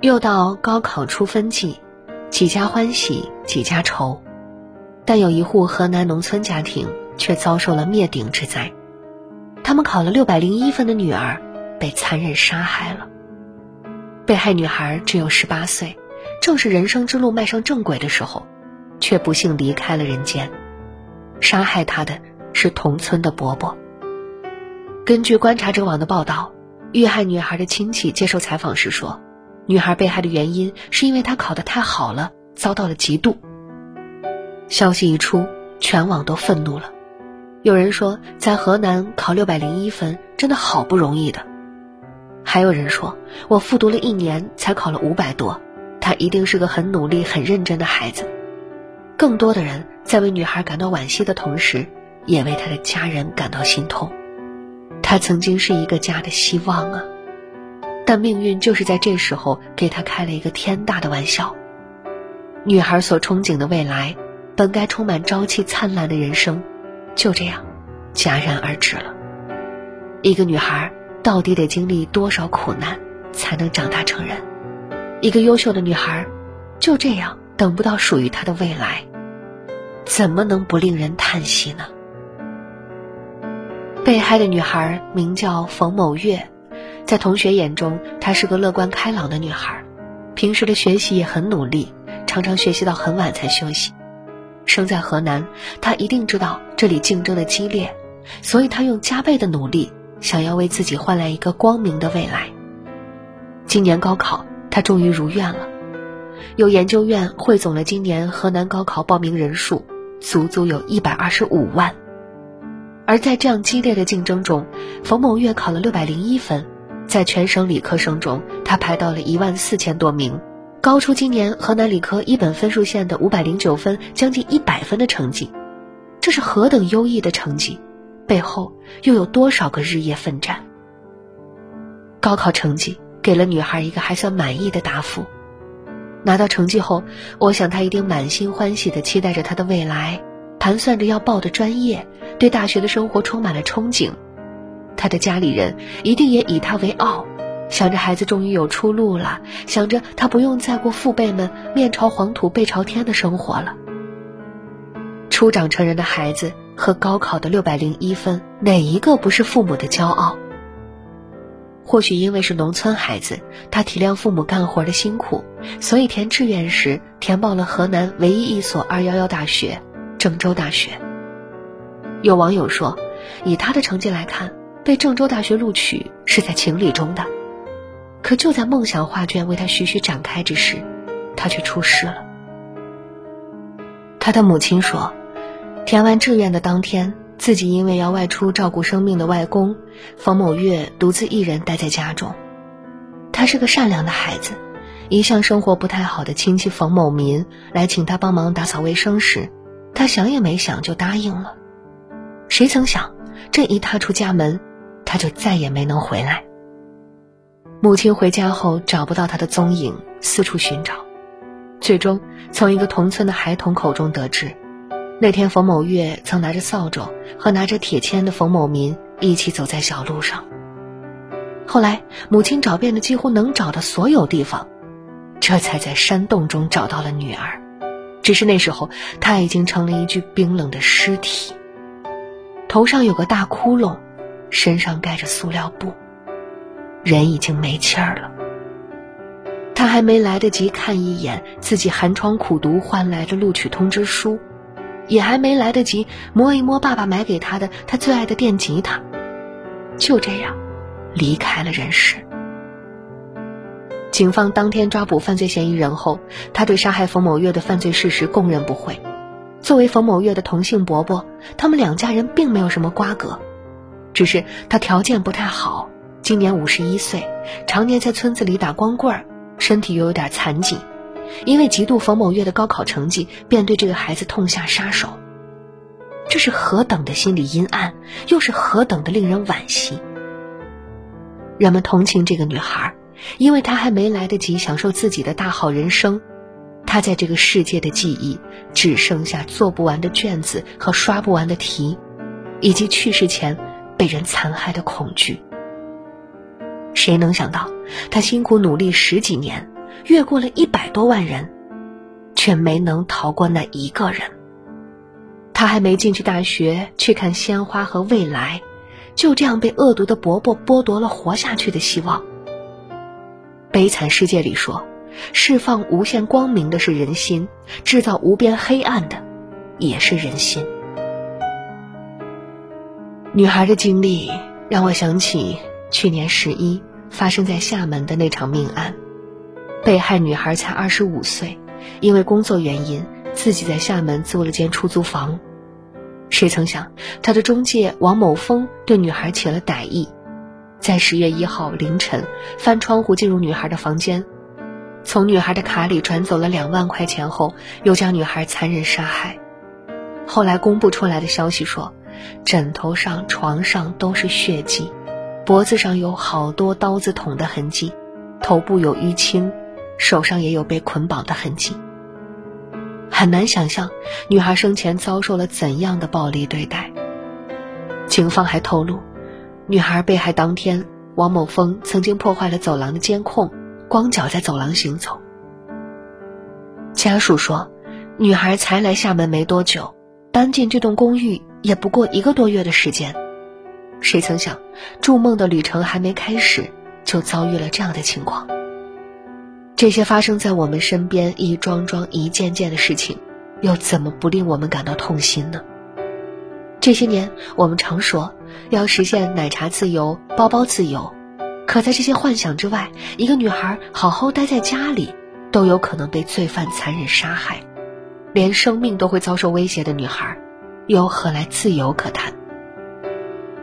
又到高考出分季，几家欢喜几家愁，但有一户河南农村家庭却遭受了灭顶之灾。他们考了六百零一分的女儿被残忍杀害了。被害女孩只有十八岁，正是人生之路迈上正轨的时候，却不幸离开了人间。杀害她的是同村的伯伯。根据观察者网的报道，遇害女孩的亲戚接受采访时说。女孩被害的原因是因为她考得太好了，遭到了嫉妒。消息一出，全网都愤怒了。有人说，在河南考六百零一分真的好不容易的；还有人说，我复读了一年才考了五百多，她一定是个很努力、很认真的孩子。更多的人在为女孩感到惋惜的同时，也为她的家人感到心痛。她曾经是一个家的希望啊。但命运就是在这时候给他开了一个天大的玩笑。女孩所憧憬的未来，本该充满朝气灿烂的人生，就这样戛然而止了。一个女孩到底得经历多少苦难，才能长大成人？一个优秀的女孩，就这样等不到属于她的未来，怎么能不令人叹息呢？被害的女孩名叫冯某月。在同学眼中，她是个乐观开朗的女孩，平时的学习也很努力，常常学习到很晚才休息。生在河南，她一定知道这里竞争的激烈，所以她用加倍的努力，想要为自己换来一个光明的未来。今年高考，她终于如愿了。有研究院汇总了今年河南高考报名人数，足足有一百二十五万。而在这样激烈的竞争中，冯某月考了六百零一分。在全省理科生中，他排到了一万四千多名，高出今年河南理科一本分数线的五百零九分，将近一百分的成绩。这是何等优异的成绩，背后又有多少个日夜奋战？高考成绩给了女孩一个还算满意的答复。拿到成绩后，我想她一定满心欢喜地期待着她的未来，盘算着要报的专业，对大学的生活充满了憧憬。他的家里人一定也以他为傲，想着孩子终于有出路了，想着他不用再过父辈们面朝黄土背朝天的生活了。初长成人的孩子和高考的六百零一分，哪一个不是父母的骄傲？或许因为是农村孩子，他体谅父母干活的辛苦，所以填志愿时填报了河南唯一一所二幺幺大学——郑州大学。有网友说，以他的成绩来看。被郑州大学录取是在情理中的，可就在梦想画卷为他徐徐展开之时，他却出事了。他的母亲说，填完志愿的当天，自己因为要外出照顾生病的外公冯某月，独自一人待在家中。他是个善良的孩子，一向生活不太好的亲戚冯某民来请他帮忙打扫卫生时，他想也没想就答应了。谁曾想，这一踏出家门，他就再也没能回来。母亲回家后找不到他的踪影，四处寻找，最终从一个同村的孩童口中得知，那天冯某月曾拿着扫帚和拿着铁签的冯某民一起走在小路上。后来母亲找遍了几乎能找的所有地方，这才在山洞中找到了女儿，只是那时候她已经成了一具冰冷的尸体，头上有个大窟窿。身上盖着塑料布，人已经没气儿了。他还没来得及看一眼自己寒窗苦读换来的录取通知书，也还没来得及摸一摸爸爸买给他的他最爱的电吉他，就这样离开了人世。警方当天抓捕犯罪嫌疑人后，他对杀害冯某月的犯罪事实供认不讳。作为冯某月的同姓伯伯，他们两家人并没有什么瓜葛。只是他条件不太好，今年五十一岁，常年在村子里打光棍儿，身体又有点残疾，因为嫉妒冯某月的高考成绩，便对这个孩子痛下杀手。这是何等的心理阴暗，又是何等的令人惋惜。人们同情这个女孩，因为她还没来得及享受自己的大好人生，她在这个世界的记忆只剩下做不完的卷子和刷不完的题，以及去世前。被人残害的恐惧。谁能想到，他辛苦努力十几年，越过了一百多万人，却没能逃过那一个人。他还没进去大学去看鲜花和未来，就这样被恶毒的伯伯剥夺了活下去的希望。悲惨世界里说，释放无限光明的是人心，制造无边黑暗的也是人心。女孩的经历让我想起去年十一发生在厦门的那场命案，被害女孩才二十五岁，因为工作原因，自己在厦门租了间出租房。谁曾想，他的中介王某峰对女孩起了歹意，在十月一号凌晨翻窗户进入女孩的房间，从女孩的卡里转走了两万块钱后，又将女孩残忍杀害。后来公布出来的消息说，枕头上、床上都是血迹，脖子上有好多刀子捅的痕迹，头部有淤青，手上也有被捆绑的痕迹。很难想象女孩生前遭受了怎样的暴力对待。警方还透露，女孩被害当天，王某峰曾经破坏了走廊的监控，光脚在走廊行走。家属说，女孩才来厦门没多久，搬进这栋公寓也不过一个多月的时间，谁曾想，筑梦的旅程还没开始，就遭遇了这样的情况。这些发生在我们身边一桩桩、一件件的事情，又怎么不令我们感到痛心呢？这些年，我们常说要实现奶茶自由、包包自由，可在这些幻想之外，一个女孩好好待在家里，都有可能被罪犯残忍杀害，连生命都会遭受威胁的女孩，又何来自由可谈？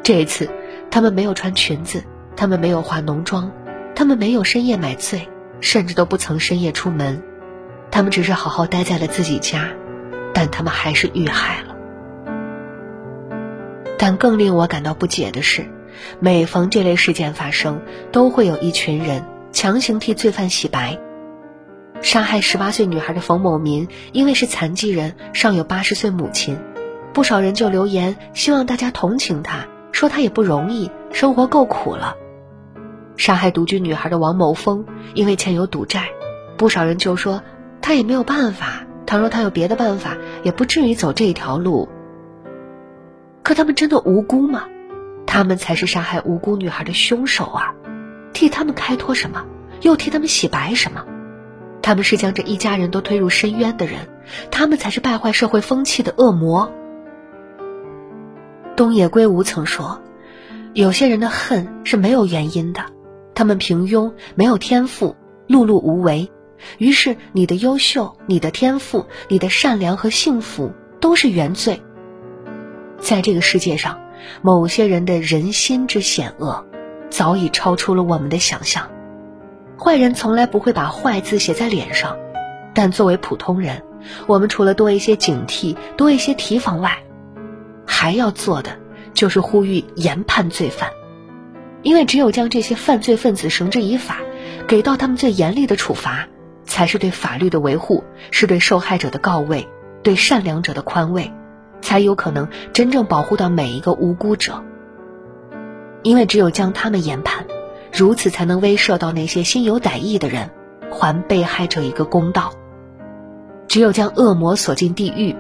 这一次，他们没有穿裙子，他们没有化浓妆，他们没有深夜买醉。甚至都不曾深夜出门，他们只是好好待在了自己家，但他们还是遇害了。但更令我感到不解的是，每逢这类事件发生，都会有一群人强行替罪犯洗白。杀害十八岁女孩的冯某民，因为是残疾人，尚有八十岁母亲，不少人就留言希望大家同情他，说他也不容易，生活够苦了。杀害独居女孩的王某峰，因为欠有赌债，不少人就说他也没有办法。倘若他有别的办法，也不至于走这一条路。可他们真的无辜吗？他们才是杀害无辜女孩的凶手啊！替他们开脱什么？又替他们洗白什么？他们是将这一家人都推入深渊的人，他们才是败坏社会风气的恶魔。东野圭吾曾说：“有些人的恨是没有原因的。”他们平庸，没有天赋，碌碌无为，于是你的优秀、你的天赋、你的善良和幸福都是原罪。在这个世界上，某些人的人心之险恶，早已超出了我们的想象。坏人从来不会把坏字写在脸上，但作为普通人，我们除了多一些警惕、多一些提防外，还要做的就是呼吁严判罪犯。因为只有将这些犯罪分子绳之以法，给到他们最严厉的处罚，才是对法律的维护，是对受害者的告慰，对善良者的宽慰，才有可能真正保护到每一个无辜者。因为只有将他们严判，如此才能威慑到那些心有歹意的人，还被害者一个公道。只有将恶魔锁进地狱，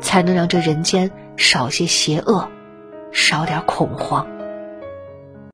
才能让这人间少些邪恶，少点恐慌。